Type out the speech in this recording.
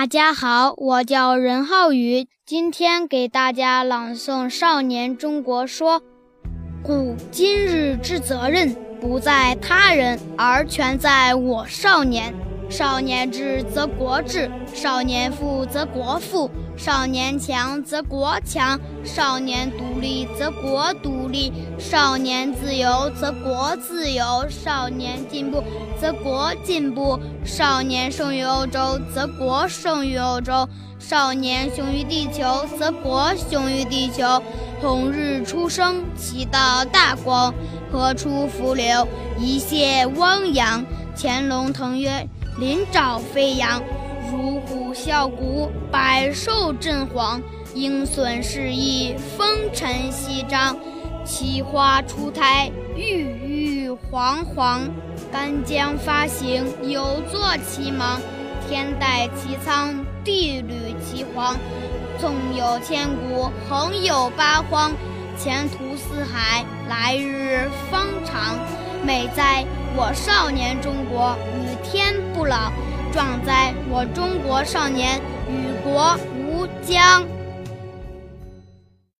大家好，我叫任浩宇，今天给大家朗诵《少年中国说》。故今日之责任，不在他人，而全在我少年。少年智则国智，少年富则国富，少年强则国强，少年独立则国独立，少年自由则国自由，少年进步则国进步，少年胜于欧洲则国胜于欧洲，少年雄于地球则国雄于地球。红日初升，其道大光，河出伏流？一泻汪洋。潜龙腾渊。鳞爪飞扬，如虎啸谷，百兽震惶；鹰隼试翼，风尘翕张。奇花初胎，郁郁皇皇；干将发行，有作其芒。天戴其苍，地履其黄。纵有千古，横有八荒。前途似海，来日方长。美哉，我少年中国，与天不老；壮哉，我中国少年，与国无疆。